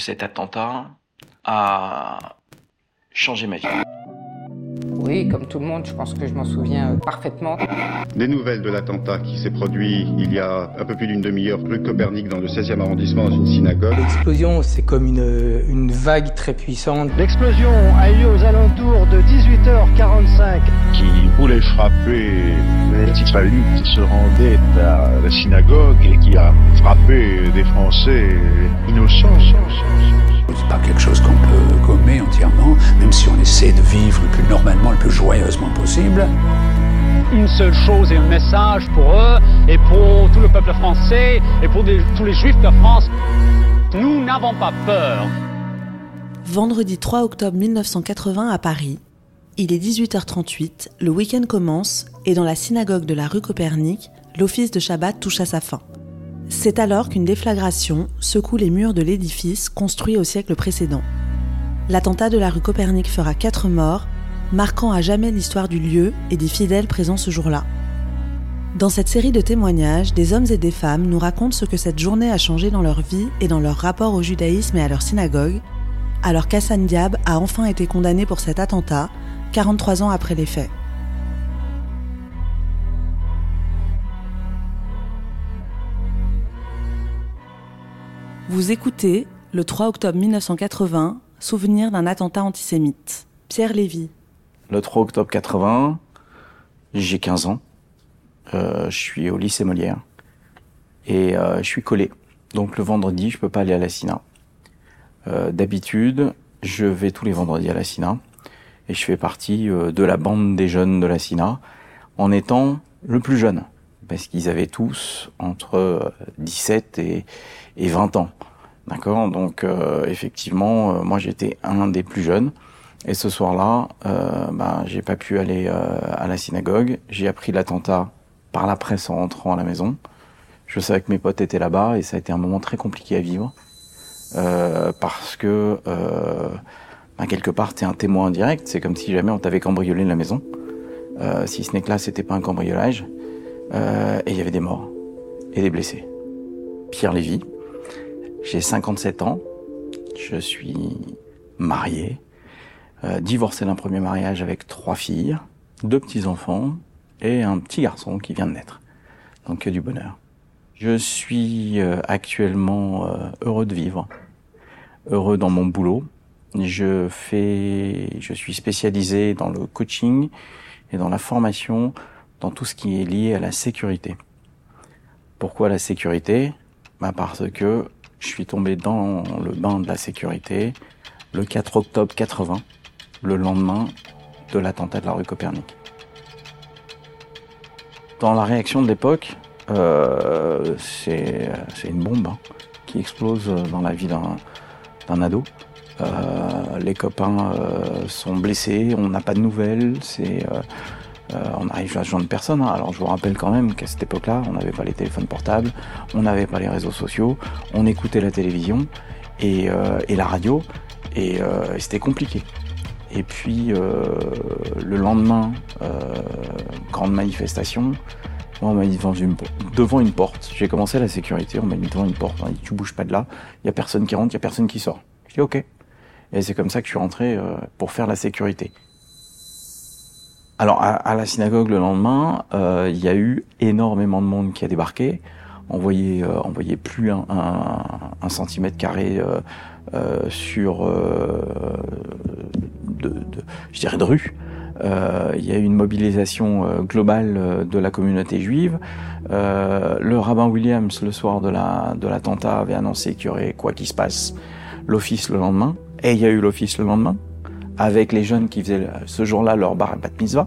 Cet attentat a changé ma vie. Oui, comme tout le monde, je pense que je m'en souviens parfaitement. Des nouvelles de l'attentat qui s'est produit il y a un peu plus d'une demi-heure rue Copernic dans le 16e arrondissement dans une synagogue. L'explosion, c'est comme une, une vague très puissante. L'explosion a eu lieu aux alentours de 18h45. Qui voulait frapper les petits palus qui se rendaient à la synagogue et qui a essaie de vivre le plus normalement, le plus joyeusement possible. Une seule chose et un message pour eux et pour tout le peuple français et pour des, tous les juifs de France. Nous n'avons pas peur. Vendredi 3 octobre 1980 à Paris, il est 18h38, le week-end commence et dans la synagogue de la rue Copernic, l'office de Shabbat touche à sa fin. C'est alors qu'une déflagration secoue les murs de l'édifice construit au siècle précédent. L'attentat de la rue Copernic fera quatre morts, marquant à jamais l'histoire du lieu et des fidèles présents ce jour-là. Dans cette série de témoignages, des hommes et des femmes nous racontent ce que cette journée a changé dans leur vie et dans leur rapport au judaïsme et à leur synagogue, alors qu'Hassan Diab a enfin été condamné pour cet attentat, 43 ans après les faits. Vous écoutez, le 3 octobre 1980, souvenir d'un attentat antisémite. Pierre Lévy. Le 3 octobre 80, j'ai 15 ans. Euh, je suis au lycée Molière. Et euh, je suis collé. Donc le vendredi, je peux pas aller à la SINA. Euh, D'habitude, je vais tous les vendredis à la SINA. Et je fais partie de la bande des jeunes de la SINA en étant le plus jeune. Parce qu'ils avaient tous entre 17 et, et 20 ans. D'accord Donc euh, effectivement, euh, moi j'étais un des plus jeunes. Et ce soir-là, euh, ben, j'ai pas pu aller euh, à la synagogue. J'ai appris l'attentat par la presse en rentrant à la maison. Je savais que mes potes étaient là-bas et ça a été un moment très compliqué à vivre. Euh, parce que ben, quelque part, t'es un témoin indirect. C'est comme si jamais on t'avait cambriolé la maison. si ce n'est que là, c'était pas un cambriolage. et il y avait des morts et des blessés. Pierre Lévy, j'ai 57 ans, je suis marié, euh, divorcé d'un premier mariage avec trois filles, deux petits-enfants et un petit garçon qui vient de naître. Donc du bonheur. Je suis euh, actuellement euh, heureux de vivre, heureux dans mon boulot. Je fais, je suis spécialisé dans le coaching et dans la formation, dans tout ce qui est lié à la sécurité. Pourquoi la sécurité? Bah Parce que je suis tombé dans le bain de la sécurité le 4 octobre 80, le lendemain de l'attentat de la rue Copernic. Dans la réaction de l'époque, euh, c'est une bombe hein, qui explose dans la vie d'un ado. Euh, les copains euh, sont blessés, on n'a pas de nouvelles, on arrive à joindre personne. Hein. Alors je vous rappelle quand même qu'à cette époque-là, on n'avait pas les téléphones portables, on n'avait pas les réseaux sociaux, on écoutait la télévision et, euh, la radio, et, euh, et c'était compliqué. Et puis le lendemain, grande manifestation, on m'a mis devant une, devant une porte. J'ai commencé la sécurité, on m'a mis devant une porte. On m'a dit, tu bouges pas de là, il y a personne qui rentre, il y a personne qui sort. Je dis, ok. Et c'est comme ça que je suis rentré pour faire la sécurité. Alors à, à, la synagogue le lendemain, euh, il y a eu énormément de monde qui a débarqué. On voyait, euh, on voyait plus un, un, un centimètre carré euh, sur, de, de, je dirais, de rue. Il y a eu une mobilisation globale de la communauté juive. le rabbin Williams, le soir de la de l'attentat, avait annoncé qu'il y aurait quoi qu'il se passe l'office le lendemain. Et il y a eu l'office le lendemain avec les jeunes qui faisaient ce jour-là leur bar bat mitzvah.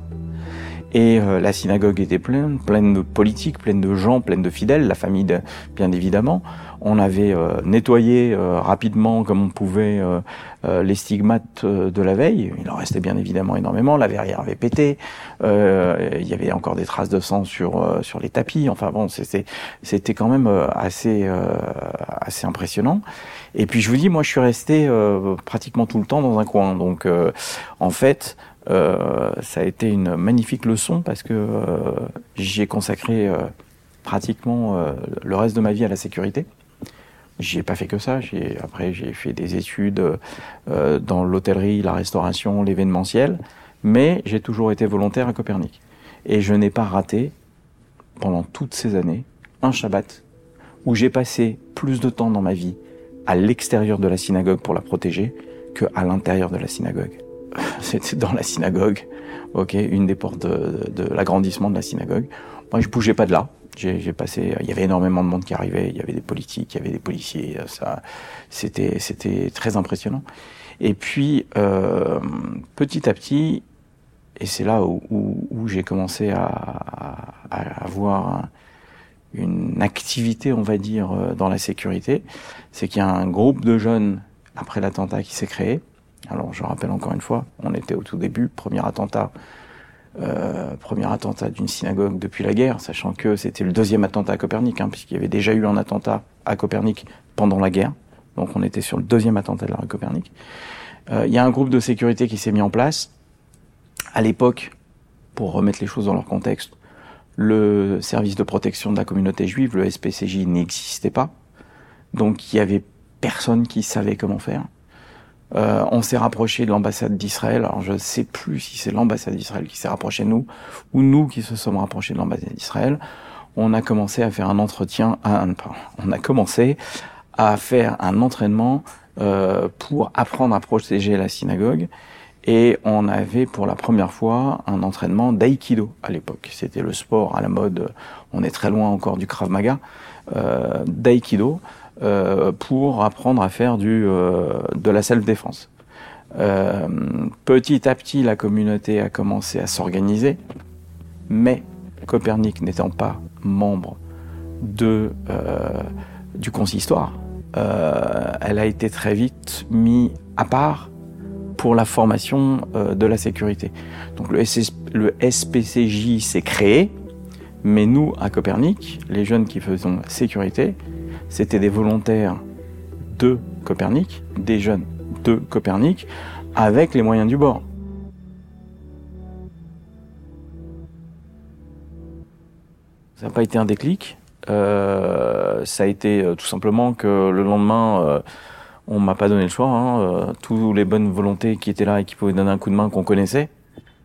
Et euh, la synagogue était pleine, pleine de politiques, pleine de gens, pleine de fidèles, la famille de, bien évidemment. On avait euh, nettoyé euh, rapidement comme on pouvait euh, les stigmates de la veille. Il en restait bien évidemment énormément. La verrière avait pété. il y avait encore des traces de sang sur sur les tapis. Enfin bon, c'était quand même assez assez impressionnant. Et puis je vous dis, moi je suis resté pratiquement tout le temps dans un coin. Donc en fait. Euh, ça a été une magnifique leçon parce que euh, j'y ai consacré euh, pratiquement le reste de ma vie à la sécurité J'ai pas fait que ça. J'ai, après, j'ai fait des études euh, dans l'hôtellerie, la restauration, l'événementiel, mais j'ai toujours été volontaire à Copernic. Et je n'ai pas raté, pendant toutes ces années, un Shabbat où j'ai passé plus de temps dans ma vie à l'extérieur de la synagogue pour la protéger que à l'intérieur de la synagogue. C'était dans la synagogue, ok, une des portes de, de l'agrandissement de la synagogue. Moi, je bougeais pas de là. J'ai passé, il y avait énormément de monde qui arrivait, il y avait des politiques, il y avait des policiers, ça, c'était, c'était très impressionnant. Et puis, euh, petit à petit, et c'est là où, où, où j'ai commencé à, à, avoir une activité, on va dire, euh, dans la sécurité, c'est qu'il y a un groupe de jeunes après l'attentat qui s'est créé. Alors, je rappelle encore une fois, on était au tout début, premier attentat euh, premier attentat d'une synagogue depuis la guerre, sachant que c'était le deuxième attentat à Copernic, hein, puisqu'il y avait déjà eu un attentat à Copernic pendant la guerre. Donc on était sur le deuxième attentat de la rue Copernic. Euh, il y a un groupe de sécurité qui s'est mis en place. À l'époque, pour remettre les choses dans leur contexte, le service de protection de la communauté juive, le SPCJ, n'existait pas. Donc il y avait personne qui savait comment faire. Euh, on s'est rapproché de l'ambassade d'Israël. Alors je ne sais plus si c'est l'ambassade d'Israël qui s'est rapproché de nous ou nous qui se sommes rapprochés de l'ambassade d'Israël. On a commencé à faire un entretien, on a commencé à faire un entraînement euh, pour apprendre à protéger la synagogue. Et on avait pour la première fois un entraînement d'aïkido à l'époque. C'était le sport à la mode, on est très loin encore du Krav Maga, euh, d'aïkido. Euh, pour apprendre à faire euh, de la self-défense. Euh, petit à petit, la communauté a commencé à s'organiser, mais Copernic n'étant pas membre du consistoire, elle a été très vite mise à part pour la formation de la sécurité. Donc le SPCJ s'est créé, mais nous, à Copernic, les jeunes qui faisons sécurité, c'était des volontaires de Copernic, des jeunes de Copernic, avec les moyens du bord. Ça n'a pas été un déclic. Euh, ça a été euh, tout simplement que le lendemain, euh, on m'a pas donné le choix. Hein, tous les bonnes volontés qui étaient là et qui pouvaient donner un coup de main qu'on connaissait,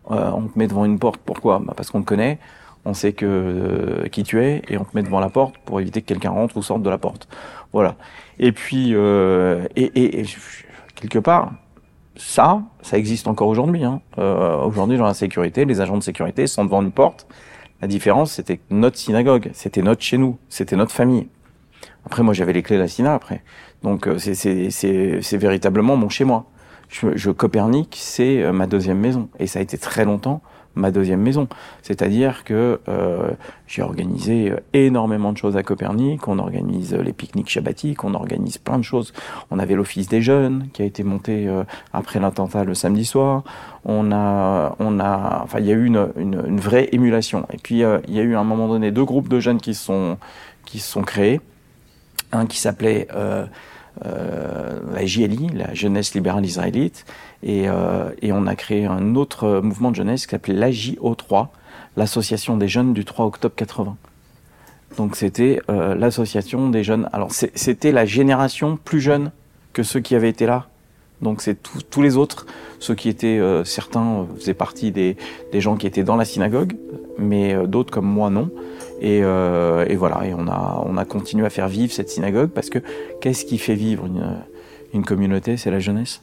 on te met devant une porte. Pourquoi? Bah Parce qu'on te connaît on sait que euh, qui tu es et on te met devant la porte pour éviter que quelqu'un rentre ou sorte de la porte. Voilà. Et puis euh, et, et, quelque part, ça, ça existe encore aujourd'hui. Hein. Euh, aujourd'hui, dans la sécurité, les agents de sécurité sont devant une porte. La différence, c'était notre synagogue, c'était notre chez nous, c'était notre famille. Après, moi, j'avais les clés de la synagogue après. Donc, euh, c'est véritablement mon chez moi. Je, je Copernic, c'est euh, ma deuxième maison. Et ça a été très longtemps ma deuxième maison. C'est-à-dire que euh, j'ai organisé énormément de choses à Copernic, on organise les pique-niques shabbatiques, on organise plein de choses. On avait l'office des jeunes qui a été monté euh, après l'attentat le samedi soir. On a, on a, enfin, il y a eu une, une, vraie émulation. Et puis euh, il y a eu à un moment donné deux groupes de jeunes qui sont qui se sont créés. Un qui s'appelait euh, euh, la JLI, la Jeunesse libérale israélite, et, euh, et, on a créé un autre mouvement de jeunesse qui s'appelait l'AJO3, l'association des jeunes du 3 octobre 80. Donc c'était euh, l'association des jeunes. Alors c'était la génération plus jeune que ceux qui avaient été là. Donc c'est tous les autres, ceux qui étaient, euh, certains faisaient partie des, des, gens qui étaient dans la synagogue, mais euh, d'autres comme moi non. Et, euh, et, voilà, et on a, on a continué à faire vivre cette synagogue parce que qu'est-ce qui fait vivre une, une communauté? C'est la jeunesse.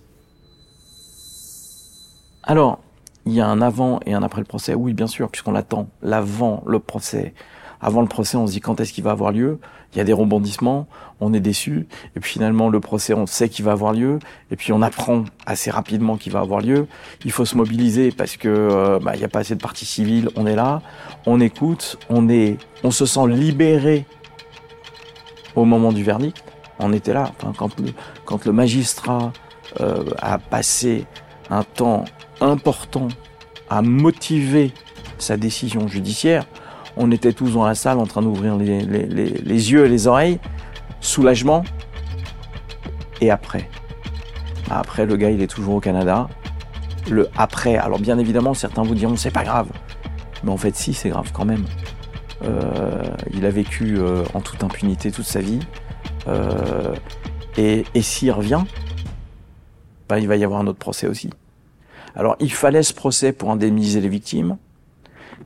Alors, il y a un avant et un après le procès. Oui, bien sûr, puisqu'on attend l'avant le procès. Avant le procès, on se dit quand est-ce qu'il va avoir lieu? Il y a des rebondissements, on est déçu. Et puis finalement, le procès, on sait qu'il va avoir lieu. Et puis on apprend assez rapidement qu'il va avoir lieu. Il faut se mobiliser parce que euh, bah, il n'y a pas assez de parties civiles. On est là, on écoute, on est, on se sent libéré au moment du verdict. On était là quand, le, quand le magistrat euh, a passé un temps important à motiver sa décision judiciaire, on était tous dans la salle en train d'ouvrir les, yeux et les oreilles, soulagement, et après. Après, le gars, il est toujours au Canada. Le après, alors bien évidemment, certains vous diront c'est pas grave. Mais en fait, si, c'est grave quand même. Euh, il a vécu euh, en toute impunité toute sa vie. Euh, Et, et s'il revient, bah, il va y avoir un autre procès aussi. Alors il fallait ce procès pour indemniser les victimes.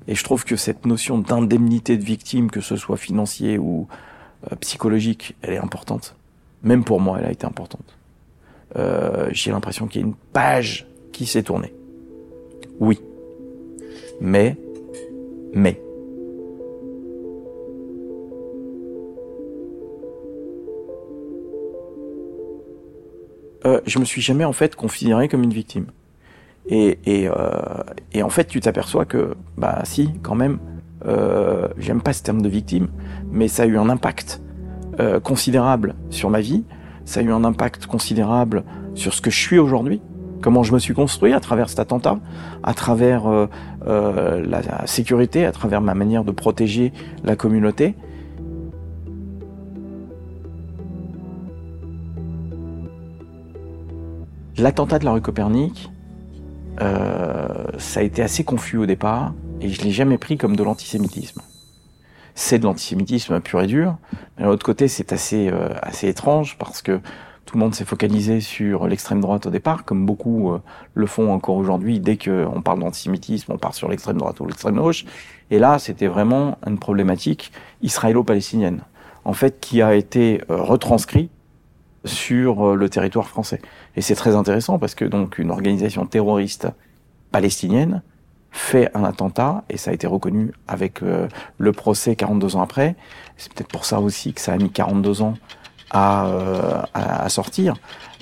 Et je trouve que cette notion d'indemnité de victime, que ce soit financier ou euh, psychologique, elle est importante. Même pour moi, elle a été importante. Euh, J'ai l'impression qu'il y a une page qui s'est tournée. Oui. Mais, mais. Euh, je me suis jamais en fait considéré comme une victime. Et, et, euh, et en fait, tu t'aperçois que, bah si, quand même, euh, j'aime pas ce terme de victime, mais ça a eu un impact euh, considérable sur ma vie, ça a eu un impact considérable sur ce que je suis aujourd'hui, comment je me suis construit à travers cet attentat, à travers euh, euh, la, sécurité, à travers ma manière de protéger la communauté. L'attentat de la rue Copernic, ça a été assez confus au départ et je l'ai jamais pris comme de l'antisémitisme. C'est de l'antisémitisme pur et dur, mais d'un autre côté c'est assez euh, assez étrange parce que tout le monde s'est focalisé sur l'extrême droite au départ, comme beaucoup euh, le font encore aujourd'hui. Dès qu'on parle d'antisémitisme, on part sur l'extrême droite ou l'extrême gauche. Et là, c'était vraiment une problématique israélo-palestinienne, en fait, qui a été euh, retranscrit sur euh, le territoire français. Et c'est très intéressant parce que donc une organisation terroriste palestinienne fait un attentat et ça a été reconnu avec euh, le procès 42 ans après. C'est peut-être pour ça aussi que ça a mis 42 ans à, euh, à, à sortir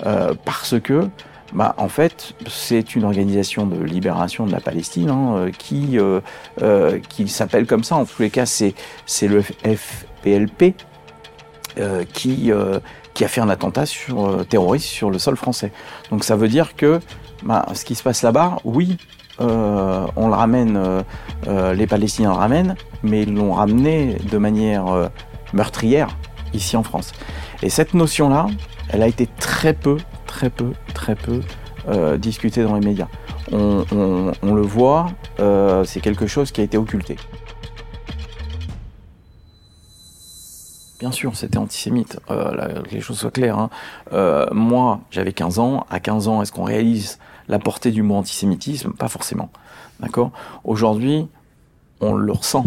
euh, parce que bah, en fait, c'est une organisation de libération de la Palestine hein, euh, qui euh, qui s'appelle comme ça. En tous les cas, c'est c'est le FPLP euh, qui euh, qui a fait un attentat sur euh, terroriste sur le sol français. Donc ça veut dire que bah, ce qui se passe là-bas, oui, on le ramène, les Palestiniens le ramènent, mais ils l'ont ramené de manière meurtrière ici en France. Et cette notion-là, elle a été très peu, très peu, très peu discutée dans les médias. On, le voit, c'est quelque chose qui a été occulté. Bien sûr, c'était antisémite, euh, que les choses soient claires. hein. Euh, moi, j'avais 15 ans. À 15 ans, est-ce qu'on réalise la portée du mot antisémitisme? Pas forcément. D'accord? Aujourd'hui, on le ressent.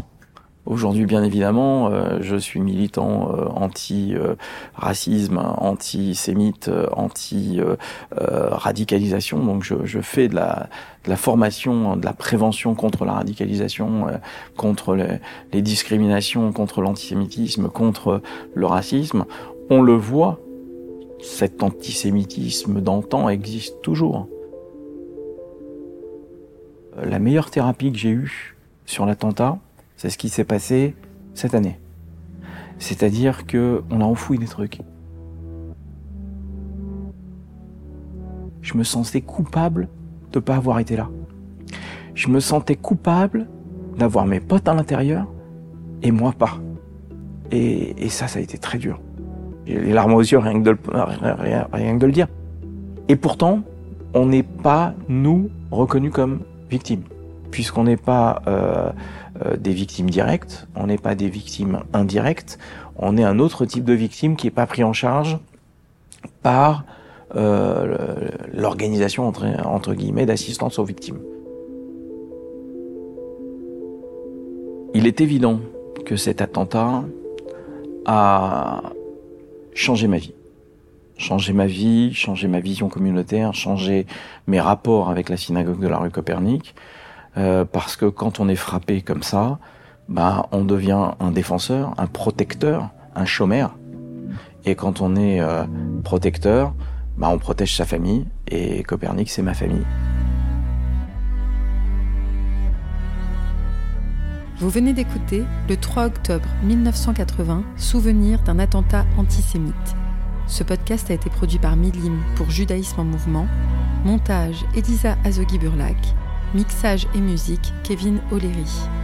Aujourd'hui, bien évidemment, euh, je suis militant euh, anti-racisme, antisémite, euh, anti-radicalisation. donc, je, je fais de la, de la formation, de la prévention contre la radicalisation, euh, contre les, les discriminations, contre l'antisémitisme, contre le racisme. On le voit, cet antisémitisme d'antan existe toujours. Euh, La meilleure thérapie que j'ai eue sur l'attentat, c'est ce qui s'est passé cette année. C'est-à-dire que on a enfoui des trucs. Je me sentais coupable de pas avoir été là. Je me sentais coupable d'avoir mes potes à l'intérieur et moi pas. Et, ça, ça a été très dur. J'ai les larmes aux yeux rien que de le dire. Et pourtant, on n'est pas, nous, reconnus comme victimes. Puisqu'on n'est pas euh, euh, des victimes directes, on n'est pas des victimes indirectes, on est un autre type de victime qui n'est pas pris en charge par euh, l'organisation entre guillemets d'assistance aux victimes. Il est évident que cet attentat a changé ma vie. Changé ma vie, changé ma vision communautaire, changé mes rapports avec la synagogue de la rue Copernic. Euh, parce que quand on est frappé comme ça, bah, on devient un défenseur, un protecteur, un chômeur. Et quand on est euh, protecteur, bah, on protège sa famille. Et Copernic, c'est ma famille. Vous venez d'écouter le 3 octobre 1980, souvenir d'un attentat antisémite. Ce podcast a été produit par Milim pour Judaïsme en mouvement. Montage Elisa Azogui-Burlac. Mixage et musique Kevin O'Leary.